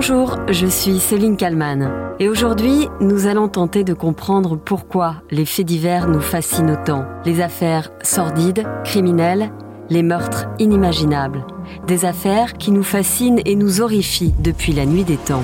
Bonjour, je suis Céline Kalman et aujourd'hui nous allons tenter de comprendre pourquoi les faits divers nous fascinent autant. Les affaires sordides, criminelles, les meurtres inimaginables. Des affaires qui nous fascinent et nous horrifient depuis la nuit des temps.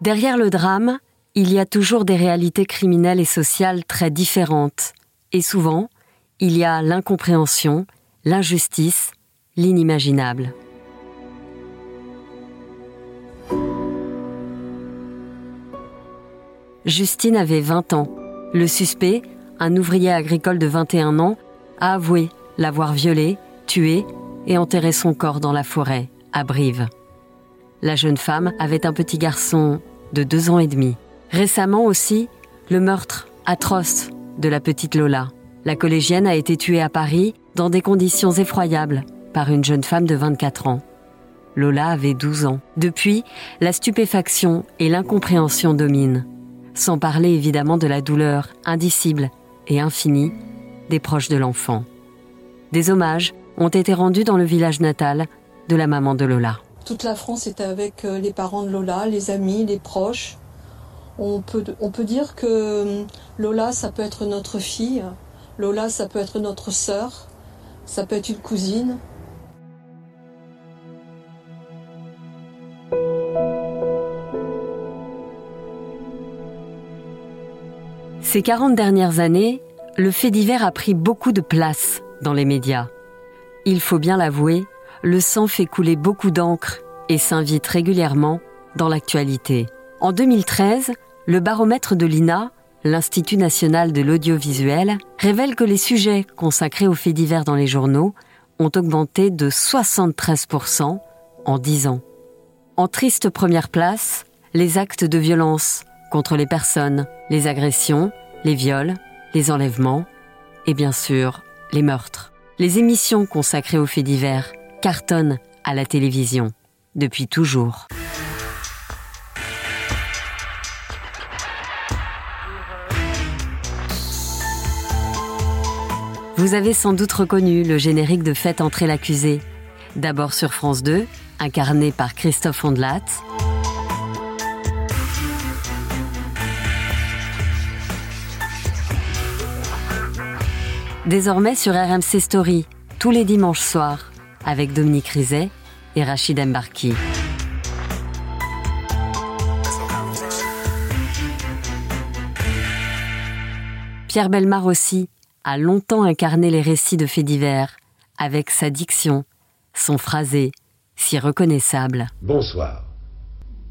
Derrière le drame, il y a toujours des réalités criminelles et sociales très différentes. Et souvent, il y a l'incompréhension, l'injustice, l'inimaginable. Justine avait 20 ans. Le suspect, un ouvrier agricole de 21 ans, a avoué l'avoir violée, tuée et enterré son corps dans la forêt, à Brive. La jeune femme avait un petit garçon de deux ans et demi. Récemment aussi, le meurtre atroce de la petite Lola. La collégienne a été tuée à Paris dans des conditions effroyables par une jeune femme de 24 ans. Lola avait 12 ans. Depuis, la stupéfaction et l'incompréhension dominent, sans parler évidemment de la douleur indicible et infinie des proches de l'enfant. Des hommages ont été rendus dans le village natal de la maman de Lola. Toute la France est avec euh, les parents de Lola, les amis, les proches. On peut, on peut dire que euh, Lola, ça peut être notre fille. Lola, ça peut être notre sœur. Ça peut être une cousine. Ces 40 dernières années, le fait divers a pris beaucoup de place dans les médias. Il faut bien l'avouer, le sang fait couler beaucoup d'encre et s'invite régulièrement dans l'actualité. En 2013, le baromètre de l'INA, l'Institut national de l'audiovisuel, révèle que les sujets consacrés aux faits divers dans les journaux ont augmenté de 73% en 10 ans. En triste première place, les actes de violence contre les personnes, les agressions, les viols, les enlèvements et bien sûr les meurtres. Les émissions consacrées aux faits divers cartonne à la télévision depuis toujours. Vous avez sans doute reconnu le générique de Faites entrer l'accusé. D'abord sur France 2, incarné par Christophe Ondelat. Désormais sur RMC Story, tous les dimanches soirs, avec Dominique Rizet et Rachid Embarki. Pierre Belmar aussi a longtemps incarné les récits de faits divers, avec sa diction, son phrasé, si reconnaissable. Bonsoir.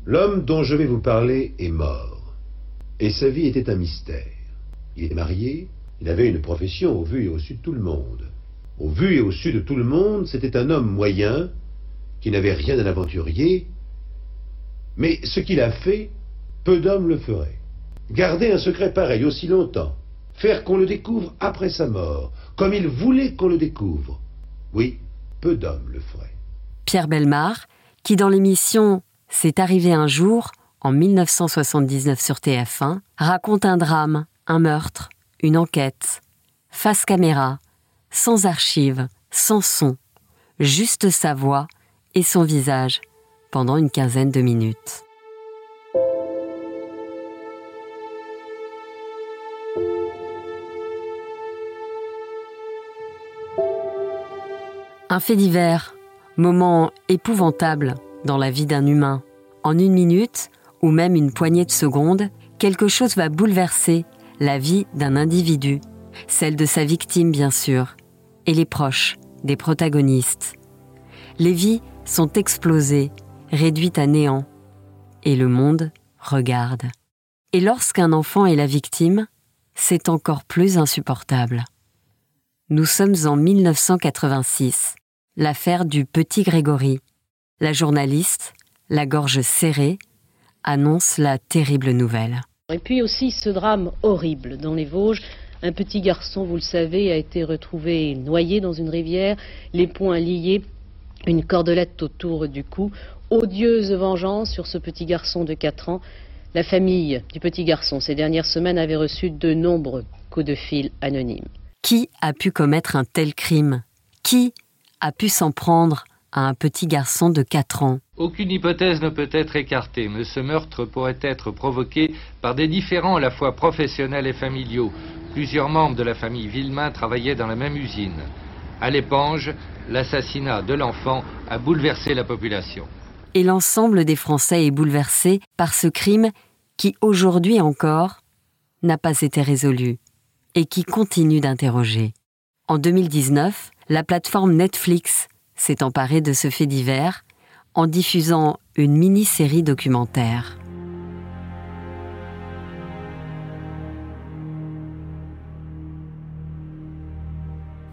L'homme dont je vais vous parler est mort, et sa vie était un mystère. Il est marié, il avait une profession au vu et au su de tout le monde. Au vu et au su de tout le monde, c'était un homme moyen, qui n'avait rien d'un aventurier, mais ce qu'il a fait, peu d'hommes le feraient. Garder un secret pareil aussi longtemps, faire qu'on le découvre après sa mort, comme il voulait qu'on le découvre, oui, peu d'hommes le feraient. Pierre Belmar, qui dans l'émission C'est arrivé un jour, en 1979 sur TF1, raconte un drame, un meurtre, une enquête, face caméra, sans archives, sans son, juste sa voix et son visage pendant une quinzaine de minutes. Un fait divers, moment épouvantable dans la vie d'un humain. En une minute, ou même une poignée de secondes, quelque chose va bouleverser la vie d'un individu, celle de sa victime bien sûr, et les proches des protagonistes. Les vies sont explosées, réduites à néant, et le monde regarde. Et lorsqu'un enfant est la victime, c'est encore plus insupportable. Nous sommes en 1986, l'affaire du petit Grégory. La journaliste, la gorge serrée, annonce la terrible nouvelle. Et puis aussi ce drame horrible dans les Vosges un petit garçon, vous le savez, a été retrouvé noyé dans une rivière, les poings liés, une cordelette autour du cou. Odieuse vengeance sur ce petit garçon de 4 ans. La famille du petit garçon ces dernières semaines avait reçu de nombreux coups de fil anonymes. Qui a pu commettre un tel crime? Qui a pu s'en prendre à un petit garçon de 4 ans Aucune hypothèse ne peut être écartée, mais ce meurtre pourrait être provoqué par des différends à la fois professionnels et familiaux. Plusieurs membres de la famille Villemain travaillaient dans la même usine. À l'éponge, l'assassinat de l'enfant a bouleversé la population. Et l'ensemble des Français est bouleversé par ce crime qui, aujourd'hui encore, n'a pas été résolu et qui continue d'interroger. En 2019, la plateforme Netflix s'est emparée de ce fait divers en diffusant une mini-série documentaire.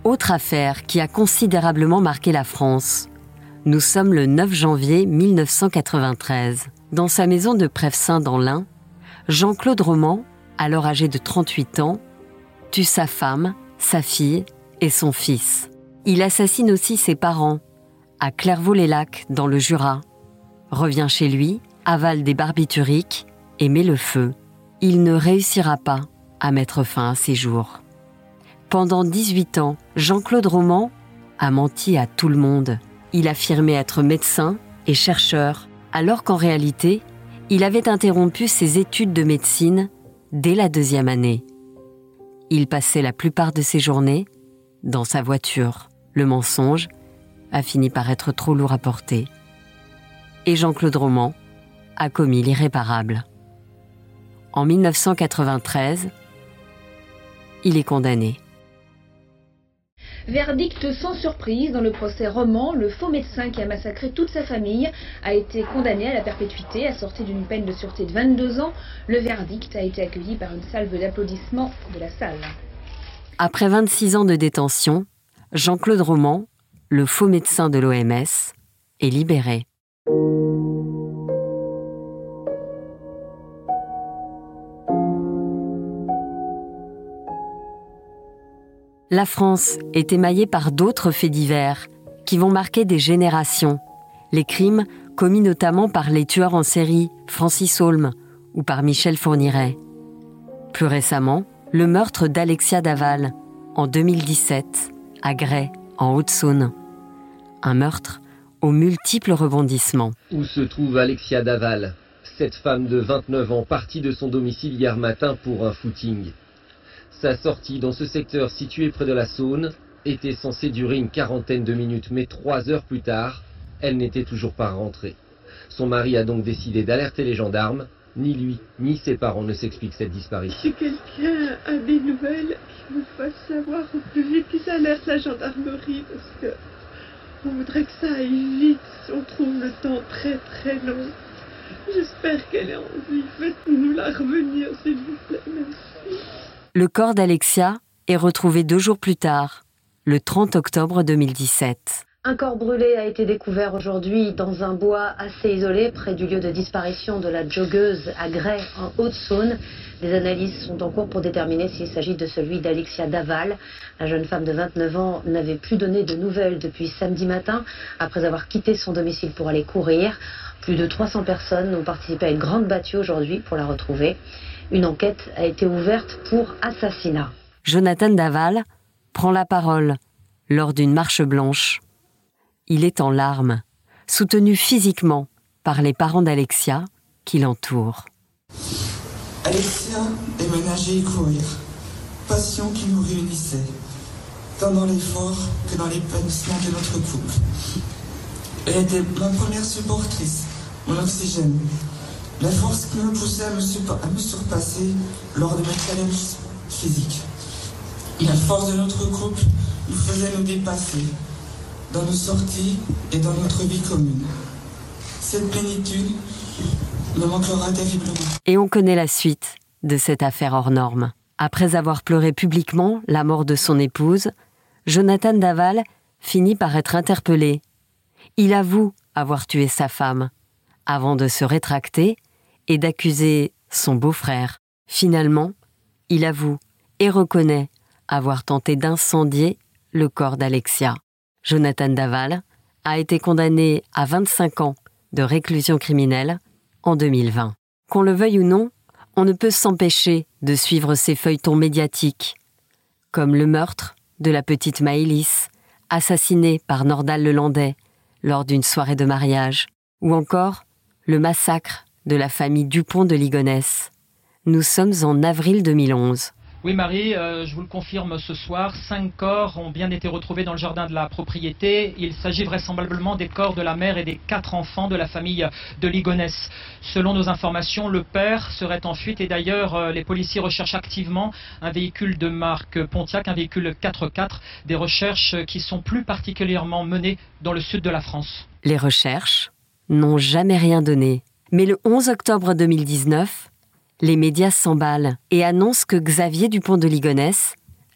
Autre affaire qui a considérablement marqué la France. Nous sommes le 9 janvier 1993. Dans sa maison de Prèvesin dans l'Ain, Jean-Claude Roman, alors âgé de 38 ans, tue sa femme, sa fille et son fils. Il assassine aussi ses parents, à Clairvaux-les-Lacs, dans le Jura. Revient chez lui, avale des barbituriques et met le feu. Il ne réussira pas à mettre fin à ses jours. Pendant 18 ans, Jean-Claude Roman a menti à tout le monde. Il affirmait être médecin et chercheur, alors qu'en réalité, il avait interrompu ses études de médecine dès la deuxième année. Il passait la plupart de ses journées dans sa voiture. Le mensonge a fini par être trop lourd à porter. Et Jean-Claude Roman a commis l'irréparable. En 1993, il est condamné. Verdict sans surprise dans le procès roman, le faux médecin qui a massacré toute sa famille a été condamné à la perpétuité, assorti d'une peine de sûreté de 22 ans. Le verdict a été accueilli par une salve d'applaudissements de la salle. Après 26 ans de détention, Jean-Claude Roman, le faux médecin de l'OMS, est libéré. La France est émaillée par d'autres faits divers qui vont marquer des générations. Les crimes commis notamment par les tueurs en série Francis Holm ou par Michel Fourniret. Plus récemment, le meurtre d'Alexia Daval en 2017 à Grès, en Haute-Saône. Un meurtre aux multiples rebondissements. Où se trouve Alexia Daval, cette femme de 29 ans partie de son domicile hier matin pour un footing sa sortie dans ce secteur situé près de la Saône était censée durer une quarantaine de minutes, mais trois heures plus tard, elle n'était toujours pas rentrée. Son mari a donc décidé d'alerter les gendarmes. Ni lui, ni ses parents ne s'expliquent cette disparition. Si quelqu'un a des nouvelles, qu'il me fasse savoir au plus vite qu'il alerte la gendarmerie, parce que on voudrait que ça aille vite. On trouve le temps très très long. J'espère qu'elle est en vie. Faites-nous la revenir, s'il vous plaît. Merci. Le corps d'Alexia est retrouvé deux jours plus tard, le 30 octobre 2017. Un corps brûlé a été découvert aujourd'hui dans un bois assez isolé près du lieu de disparition de la joggeuse à Grès en Haute-Saône. Les analyses sont en cours pour déterminer s'il s'agit de celui d'Alexia Daval. La jeune femme de 29 ans n'avait plus donné de nouvelles depuis samedi matin après avoir quitté son domicile pour aller courir. Plus de 300 personnes ont participé à une grande battue aujourd'hui pour la retrouver. Une enquête a été ouverte pour assassinat. Jonathan Daval prend la parole lors d'une marche blanche. Il est en larmes, soutenu physiquement par les parents d'Alexia qui l'entourent. Alexia nager et courir, passion qui nous réunissait, tant dans l'effort que dans l'épanouissement de notre couple. Elle était ma première supportrice, mon oxygène, la force qui me poussait à me, à me surpasser lors de mes challenges physiques. La force de notre couple nous faisait nous dépasser dans nos sorties et dans notre vie commune. Cette plénitude me manquera terriblement. Et on connaît la suite de cette affaire hors norme. Après avoir pleuré publiquement la mort de son épouse, Jonathan Daval finit par être interpellé. Il avoue avoir tué sa femme, avant de se rétracter et d'accuser son beau-frère. Finalement, il avoue et reconnaît avoir tenté d'incendier le corps d'Alexia. Jonathan Daval a été condamné à 25 ans de réclusion criminelle en 2020. Qu'on le veuille ou non, on ne peut s'empêcher de suivre ces feuilletons médiatiques, comme le meurtre de la petite Maëlys, assassinée par Nordal Lelandais lors d'une soirée de mariage, ou encore le massacre de la famille Dupont de Ligonnès. Nous sommes en avril 2011. Oui, Marie, euh, je vous le confirme ce soir, cinq corps ont bien été retrouvés dans le jardin de la propriété. Il s'agit vraisemblablement des corps de la mère et des quatre enfants de la famille de Ligonès. Selon nos informations, le père serait en fuite et d'ailleurs, euh, les policiers recherchent activement un véhicule de marque Pontiac, un véhicule 4x4, des recherches qui sont plus particulièrement menées dans le sud de la France. Les recherches n'ont jamais rien donné. Mais le 11 octobre 2019, les médias s'emballent et annoncent que Xavier Dupont de Ligonnès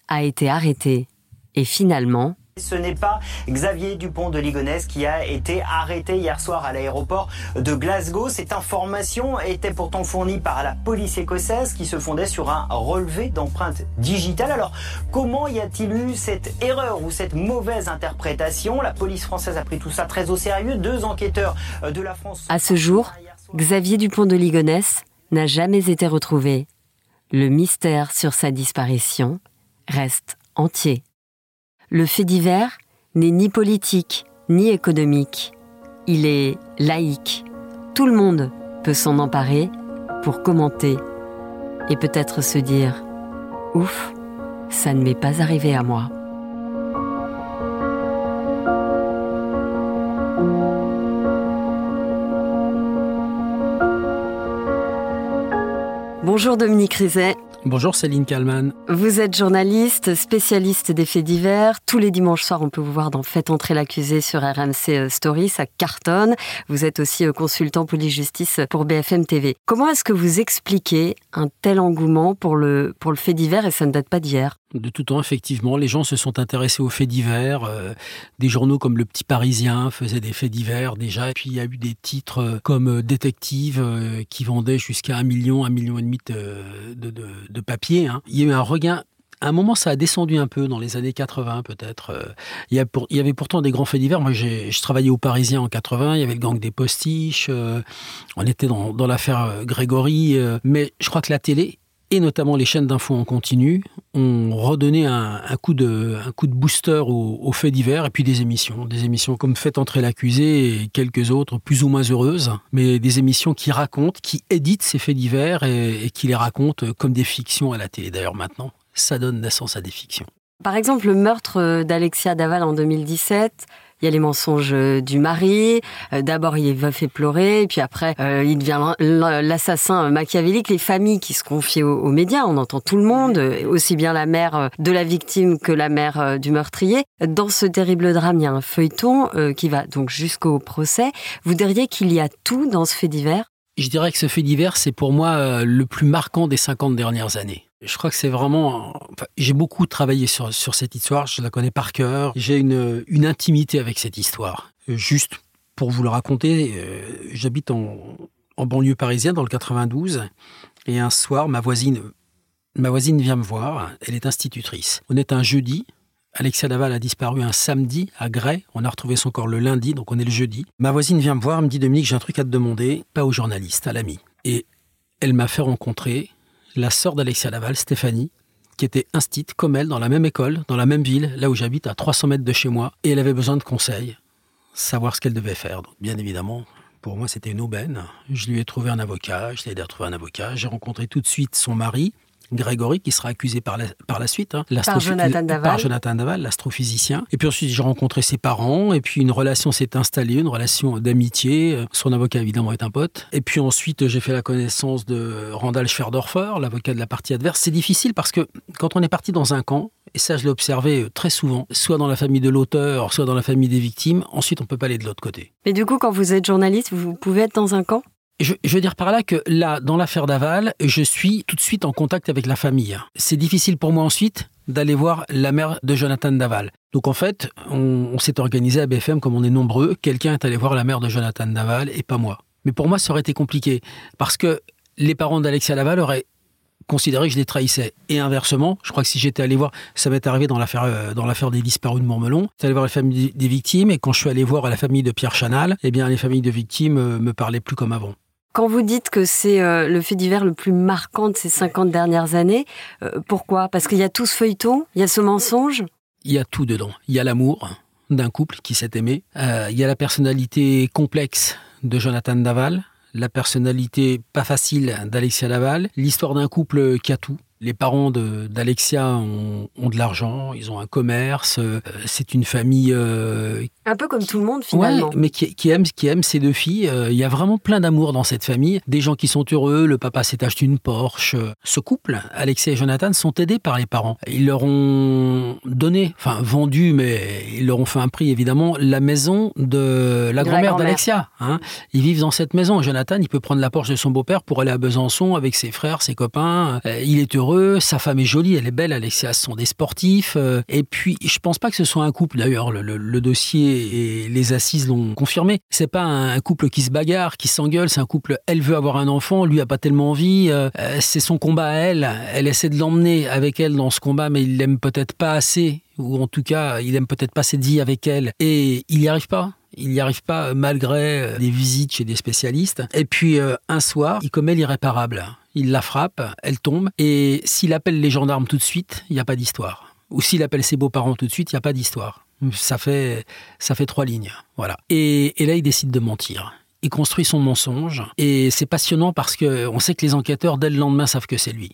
a été arrêté. Et finalement, ce n'est pas Xavier Dupont de Ligonnès qui a été arrêté hier soir à l'aéroport de Glasgow. Cette information était pourtant fournie par la police écossaise qui se fondait sur un relevé d'empreintes digitales. Alors, comment y a-t-il eu cette erreur ou cette mauvaise interprétation? La police française a pris tout ça très au sérieux. Deux enquêteurs de la France. À ce jour, Xavier Dupont de Ligonnès n'a jamais été retrouvé. Le mystère sur sa disparition reste entier. Le fait divers n'est ni politique ni économique. Il est laïque. Tout le monde peut s'en emparer pour commenter et peut-être se dire ⁇ Ouf, ça ne m'est pas arrivé à moi ⁇ Bonjour Dominique Rizet. Bonjour Céline Kalman. Vous êtes journaliste, spécialiste des faits divers. Tous les dimanches soirs, on peut vous voir dans Faites entrer l'accusé sur RMC euh, Story, ça cartonne. Vous êtes aussi euh, consultant police-justice pour BFM TV. Comment est-ce que vous expliquez un tel engouement pour le, pour le fait divers et ça ne date pas d'hier? De tout temps, effectivement, les gens se sont intéressés aux faits divers. Euh, des journaux comme Le Petit Parisien faisaient des faits divers déjà. Et puis il y a eu des titres comme Détective qui vendaient jusqu'à un million, un million et demi de, de, papier. Hein. Il y a eu un regain à un moment, ça a descendu un peu dans les années 80, peut-être. Euh, il, y avait pourtant des grands faits divers. Moi, je travaillais au Parisien en 80. Il y avait le gang des postiches. Euh, on était dans, l'affaire euh, Grégory. mais je crois que la télé et notamment les chaînes d'infos en continu ont redonné un, coup, de, un coup de booster aux, faits divers et puis des émissions. Des émissions comme Faites entrer l'accusé et quelques autres plus ou moins heureuses, mais des émissions qui racontent, qui éditent ces faits divers et, et qui les racontent comme des fictions à la télé d'ailleurs maintenant ça donne naissance à des fictions. Par exemple, le meurtre euh, d'Alexia Daval en 2017, il y a les mensonges euh, du mari. Euh, d'abord, il va fait pleurer, et puis après, il devient l'assassin machiavélique. Les familles qui se confient aux, médias, on entend tout le monde, aussi bien la mère de la victime que la mère du meurtrier. Dans ce terrible drame, il y a un feuilleton qui va donc jusqu'au procès. Vous diriez qu'il y a tout dans ce fait divers? Je dirais que ce fait divers, c'est pour moi le plus marquant des 50 dernières années. Je crois que c'est vraiment. j'ai beaucoup travaillé sur, cette histoire, je la connais par cœur. J'ai une, intimité avec cette histoire. Juste pour vous le raconter, euh, j'habite en, en banlieue parisienne, dans le 92, et un soir, ma voisine, ma voisine vient me voir. Elle est institutrice. On est un jeudi. Alexia Laval a disparu un samedi à Grès. On a retrouvé son corps le lundi, donc on est le jeudi. Ma voisine vient me voir, me dit Dominique, j'ai un truc à te demander, pas au journaliste, à l'ami. Et elle m'a fait rencontrer la sœur d'Alexia Laval, Stéphanie, qui était instite comme elle dans la même école, dans la même ville, là où j'habite, à 300 mètres de chez moi, et elle avait besoin de conseils, savoir ce qu'elle devait faire. Bien évidemment, pour moi, c'était une aubaine. Je lui ai trouvé un avocat, je l'ai aidé à trouver un avocat. J'ai rencontré tout de suite son mari, Grégory, qui sera accusé par la, par la suite. Hein, par Jonathan Daval. Par Jonathan Daval, l'astrophysicien. Et puis ensuite, j'ai rencontré ses parents, et puis une relation s'est installée, une relation d'amitié. Son avocat, évidemment, est un pote. Et puis ensuite, j'ai fait la connaissance de Randall Schwerdorfer, l'avocat de la partie adverse. C'est difficile parce que quand on est parti dans un camp, et ça, je l'ai observé très souvent, soit dans la famille de l'auteur, soit dans la famille des victimes, ensuite, on peut pas aller de l'autre côté. Mais du coup, quand vous êtes journaliste, vous pouvez être dans un camp? Je, veux dire par là que là, dans l'affaire Daval, je suis tout de suite en contact avec la famille. C'est difficile pour moi ensuite d'aller voir la mère de Jonathan Daval. Donc en fait, on, s'est organisé à BFM comme on est nombreux. Quelqu'un est allé voir la mère de Jonathan Daval et pas moi. Mais pour moi, ça aurait été compliqué parce que les parents d'Alexia Daval auraient considéré que je les trahissais. Et inversement, je crois que si j'étais allé voir, ça m'est arrivé dans l'affaire euh, dans l'affaire des disparus de Montmelon, j'étais allé voir la famille des victimes et quand je suis allé voir la famille de Pierre Chanal, eh bien les familles de victimes euh, me parlaient plus comme avant. Quand vous dites que c'est euh, le fait divers le plus marquant de ces 50 dernières années, euh, pourquoi? Parce qu'il y a tout ce feuilleton, il y a ce mensonge? Il y a tout dedans. Il y a l'amour d'un couple qui s'est aimé, il y a la personnalité complexe de Jonathan Daval, la personnalité pas facile d'Alexia Daval, l'histoire d'un couple qui a tout, les parents d'Alexia ont, ont, de l'argent, ils ont un commerce, euh, c'est une famille... Euh, un peu comme tout le monde finalement. Ouais, mais qui, qui, aime, qui aime ces deux filles. Euh, il y a vraiment plein d'amour dans cette famille. Des gens qui sont heureux, le papa s'est acheté une Porsche. Ce couple, Alexia et Jonathan, sont aidés par les parents. Ils leur ont donné, enfin vendu, mais ils leur ont fait un prix évidemment, la maison de la grand-mère d'Alexia. Hein. Ils vivent dans cette maison. Jonathan, il peut prendre la Porsche de son beau-père pour aller à Besançon avec ses frères, ses copains. il est heureux sa femme est jolie, elle est belle, Alexia, sont des sportifs. Euh, et puis, je pense pas que ce soit un couple, d'ailleurs, le, dossier et les assises l'ont confirmé. C'est pas un couple qui se bagarre, qui s'engueule, c'est un couple, elle veut avoir un enfant, lui a pas tellement envie, euh, euh, c'est son combat à elle, elle essaie de l'emmener avec elle dans ce combat, mais il l'aime peut-être pas assez, ou en tout cas, il aime peut-être pas cette vie avec elle, et il n'y arrive pas. Il n'y arrive pas malgré des visites chez des spécialistes. Et puis un soir, il commet l'irréparable il la frappe, elle tombe, et s'il appelle les gendarmes tout de suite, il n'y a pas d'histoire. Ou s'il appelle ses beaux-parents tout de suite, il n'y a pas d'histoire. Ça fait, ça fait trois lignes. Voilà. Et, là, il décide de mentir. Il construit son mensonge, et c'est passionnant parce qu'on sait que les enquêteurs, dès le lendemain, savent que c'est lui.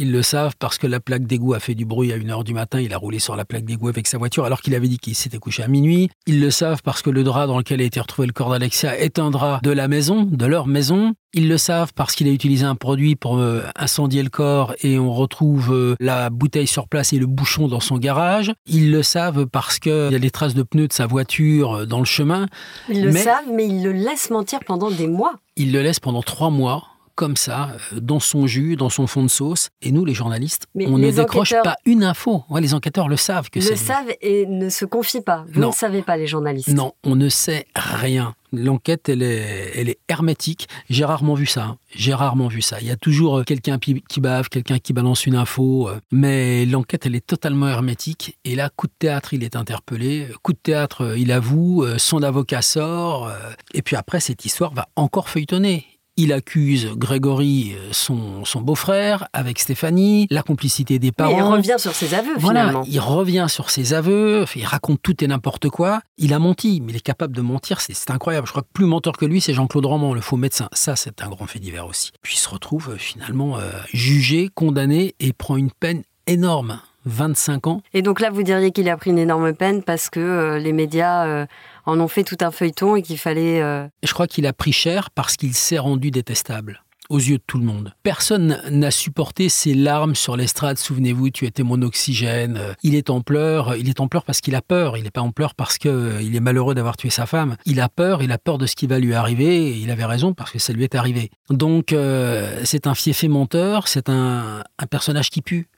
Ils le savent parce que la plaque d'égout a fait du bruit à 1h du matin. Il a roulé sur la plaque d'égout avec sa voiture alors qu'il avait dit qu'il s'était couché à minuit. Ils le savent parce que le drap dans lequel a été retrouvé le corps d'Alexia est un drap de la maison, de leur maison. Ils le savent parce qu'il a utilisé un produit pour euh, incendier le corps et on retrouve euh, la bouteille sur place et le bouchon dans son garage. Ils le savent parce qu'il y a les traces de pneus de sa voiture euh, dans le chemin. Ils le savent, mais ils le laissent mentir pendant des mois. Ils le laissent pendant trois mois comme ça, euh, dans son jus, dans son fond de sauce. Et nous, les journalistes, on ne décroche pas une info. les enquêteurs le savent que c'est. Le savent et ne se confient pas. Vous ne savez pas, les journalistes. Non, on ne sait rien. L'enquête, elle est, elle est hermétique. J'ai rarement vu ça. Hein. J'ai rarement vu ça. Il y a toujours euh, quelqu'un qui bave, quelqu'un qui balance une info. Euh, mais l'enquête, elle est totalement hermétique. Et là, coup de théâtre, il est interpellé. Coup de théâtre, il avoue. Son avocat sort. Et puis après, cette histoire va encore feuilletonner. Il accuse Grégory, euh, son, son beau-frère, avec Stéphanie, la complicité des parents. il revient sur ses aveux, finalement. il revient sur ses aveux, il raconte tout et n'importe quoi. Il a menti, mais il est capable de mentir, c'est incroyable. Je crois que plus menteur que lui, c'est Jean-Claude Roman, le faux médecin. Ça, c'est un grand fait divers aussi. Puis il se retrouve euh, finalement euh, jugé, condamné et prend une peine énorme. 25 ans. Et donc là, vous diriez qu'il a pris une énorme peine parce que les médias en ont fait tout un feuilleton et qu'il fallait... Euh, Je crois qu'il a pris cher parce qu'il s'est rendu détestable aux yeux de tout le monde. Personne n'a supporté ses larmes sur l'estrade. Souvenez-vous, tu étais mon oxygène. Il est en pleurs. Il est en pleurs parce qu'il a peur. Il n'est pas en pleurs parce qu'il euh, est malheureux d'avoir tué sa femme. Il a peur. Il a peur de ce qui va lui arriver. Et il avait raison parce que ça lui est arrivé. Donc, euh, c'est un fiefé menteur. C'est un, un personnage qui pue.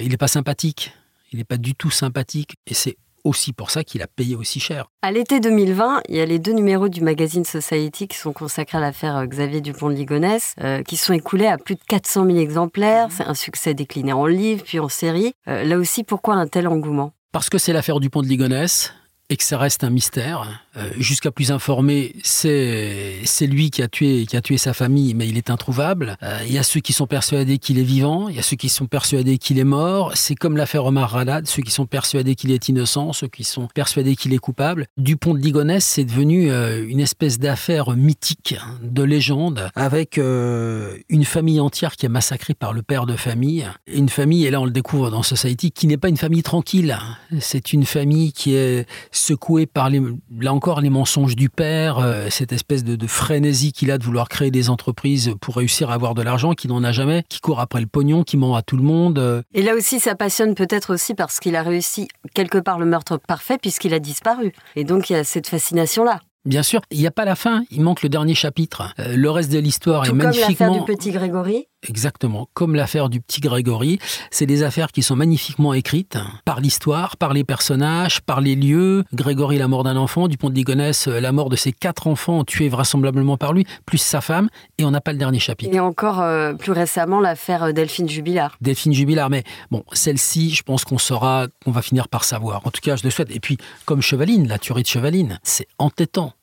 Il n'est pas sympathique. Il n'est pas du tout sympathique. Et c'est aussi pour ça qu'il a payé aussi cher. À l'été 2020, il y a les deux numéros du magazine Society qui sont consacrés à l'affaire euh, Xavier Dupont de Ligonnès, euh, qui sont écoulés à plus de 400 000 exemplaires. C'est un succès décliné en livre puis en série. Euh, là aussi, pourquoi un tel engouement? Parce que c'est l'affaire Dupont de Ligonnès et que ça reste un mystère. Euh, jusqu'à plus informé, c'est c'est lui qui a tué qui a tué sa famille, mais il est introuvable. Euh, il y a ceux qui sont persuadés qu'il est vivant, il y a ceux qui sont persuadés qu'il est mort. C'est comme l'affaire Omar Radad, ceux qui sont persuadés qu'il est innocent, ceux qui sont persuadés qu'il est coupable. Dupont de Ligonnès, c'est devenu euh, une espèce d'affaire mythique, de légende, avec une famille entière qui est massacrée par le père de famille. Une famille, et là on le découvre dans Society, qui n'est pas une famille tranquille. C'est une famille qui est secoué par les, là encore les mensonges du père, euh, cette espèce de, frénésie qu'il a de vouloir créer des entreprises pour réussir à avoir de l'argent, qui n'en a jamais, qui court après le pognon, qui ment à tout le monde. Euh. Et là aussi, ça passionne peut-être aussi parce qu'il a réussi quelque part le meurtre parfait puisqu'il a disparu. Et donc il y a cette fascination-là. Bien sûr, il n'y a pas la fin, il manque le dernier chapitre. Euh, le reste de l'histoire est magnifiquement... Comme l'affaire du petit Grégory Exactement, comme l'affaire du petit Grégory. C'est des affaires qui sont magnifiquement écrites par l'histoire, par les personnages, par les lieux. Grégory, la mort d'un enfant, Dupont de Ligonnès, euh, la mort de ses quatre enfants tués vraisemblablement par lui, plus sa femme, et on n'a pas le dernier chapitre. Et encore euh, plus récemment, l'affaire Delphine Jubilard. Delphine Jubilard, mais bon, celle-ci, je pense qu'on saura, qu'on va finir par savoir. En tout cas, je le souhaite. Et puis, comme Chevaline, la tuerie de Chevaline, c'est entêtant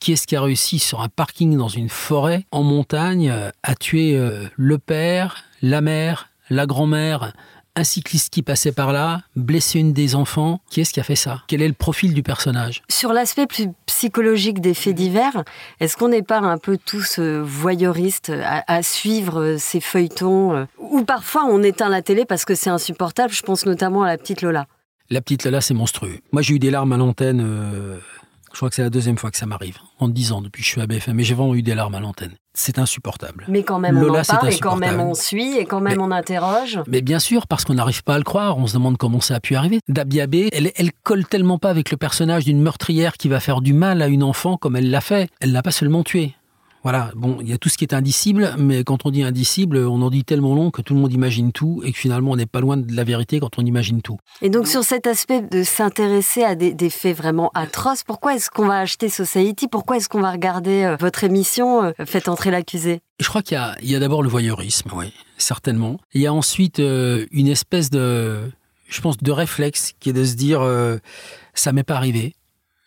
Qui est-ce qui a réussi sur un parking dans une forêt, en montagne, à tuer le père, la mère, la grand-mère, un cycliste qui passait par là, blessé une des enfants? Qui est-ce qui a fait ça? Quel est le profil du personnage? Sur l'aspect plus psychologique des faits divers, est-ce qu'on n'est pas un peu tous euh, voyeuristes à, suivre euh, ces feuilletons euh, Ou parfois on éteint la télé parce que c'est insupportable Je pense notamment à la petite Lola. La petite Lola, c'est monstrueux. Moi, j'ai eu des larmes à l'antenne. Je crois que c'est la deuxième fois que ça m'arrive. En 10 ans, depuis que je suis à BFM. Mais j'ai vraiment eu des larmes à l'antenne c'est insupportable. Mais quand même on en parle et quand même on suit et quand même on interroge. Mais bien sûr, parce qu'on n'arrive pas à le croire, on se demande comment ça a pu arriver. Dabiabé, elle, elle colle tellement pas avec le personnage d'une meurtrière qui va faire du mal à une enfant comme elle l'a fait. Elle l'a pas seulement tué. Voilà, bon, il y a tout ce qui est indicible, mais quand on dit indicible, on en dit tellement long que tout le monde imagine tout et que finalement on n'est pas loin de la vérité quand on imagine tout. Et donc sur cet aspect de s'intéresser à des, faits vraiment atroces, pourquoi est-ce qu'on va acheter Society? Pourquoi est-ce qu'on va regarder euh, votre émission euh, Faites entrer l'accusé? Je crois qu'il y a, d'abord le voyeurisme, oui, certainement. Il y a ensuite euh, une espèce de, je pense, de réflexe qui est de se dire, ça m'est pas arrivé.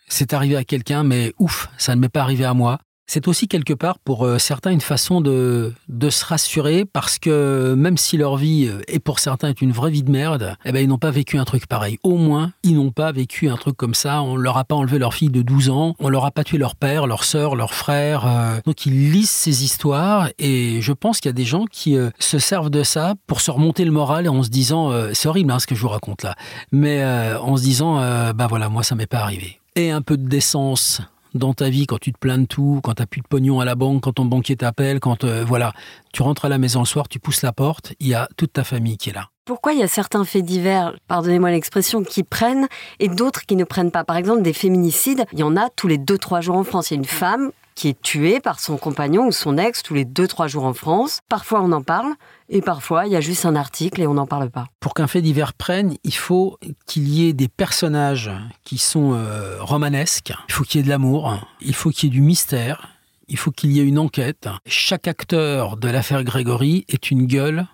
C'est arrivé à quelqu'un, mais ouf, ça ne m'est pas arrivé à moi. C'est aussi quelque part pour euh, certains une façon de, de se rassurer parce que même si leur vie euh, et pour certains est une vraie vie de merde, eh ben ils n'ont pas vécu un truc pareil. Au moins, ils n'ont pas vécu un truc comme ça. On leur a pas enlevé leur fille de 12 ans, on leur a pas tué leur père, leur sœur, leur frère. Euh. Donc ils lisent ces histoires et je pense qu'il y a des gens qui se servent de ça pour se remonter le moral en se disant c'est horrible hein, ce que je vous raconte là, mais en se disant bah voilà moi ça m'est pas arrivé. Et un peu de décence dans ta vie quand tu te plains de tout, quand tu n'as plus de pognon à la banque, quand ton banquier t'appelle, quand euh, voilà, tu rentres à la maison le soir, tu pousses la porte, il y a toute ta famille qui est là. Pourquoi il y a certains faits divers, pardonnez-moi l'expression, qui prennent et d'autres qui ne prennent pas? Par exemple, des féminicides, il y en a tous les 2-3 jours en France. Il y a une femme qui est tuée par son compagnon ou son ex tous les 2-3 jours en France. Parfois on en parle, et parfois, il y a juste un article et on n'en parle pas. Pour qu'un fait divers prenne, il faut qu'il y ait des personnages qui sont euh, romanesques. Il faut qu'il y ait de l'amour. Il faut qu'il y ait du mystère. Il faut qu'il y ait une enquête. Chaque acteur de l'affaire Grégory est une gueule,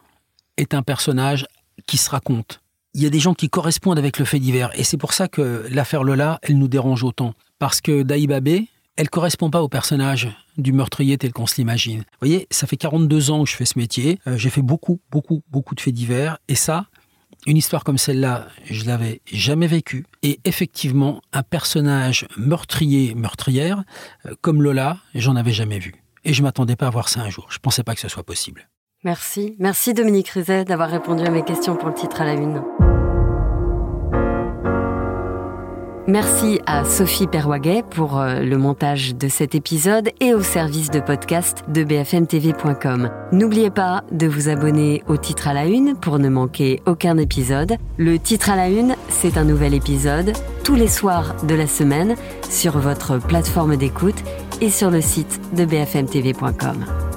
est un personnage qui se raconte. Il y a des gens qui correspondent avec le fait divers. Et c'est pour ça que l'affaire Lola, elle nous dérange autant. Parce que Daïbabé, elle correspond pas au personnage du meurtrier tel qu'on se l'imagine. Vous voyez, ça fait 42 ans que je fais ce métier. Euh, j'ai fait beaucoup, beaucoup, beaucoup de faits divers. Et ça, une histoire comme celle-là, je l'avais jamais vécue. Et effectivement, un personnage meurtrier, meurtrière, euh, comme Lola, j'en avais jamais vu. Et je m'attendais pas à voir ça un jour. Je pensais pas que ce soit possible. Merci. Merci Dominique Rizet d'avoir répondu à mes questions pour le titre à la une. Merci à Sophie Perwaguet pour euh, le montage de cet épisode et au service de podcast de bfmtv.com. N'oubliez pas de vous abonner au titre à la une pour ne manquer aucun épisode. Le titre à la une, c'est un nouvel épisode tous les soirs de la semaine sur votre plateforme d'écoute et sur le site de bfmtv.com.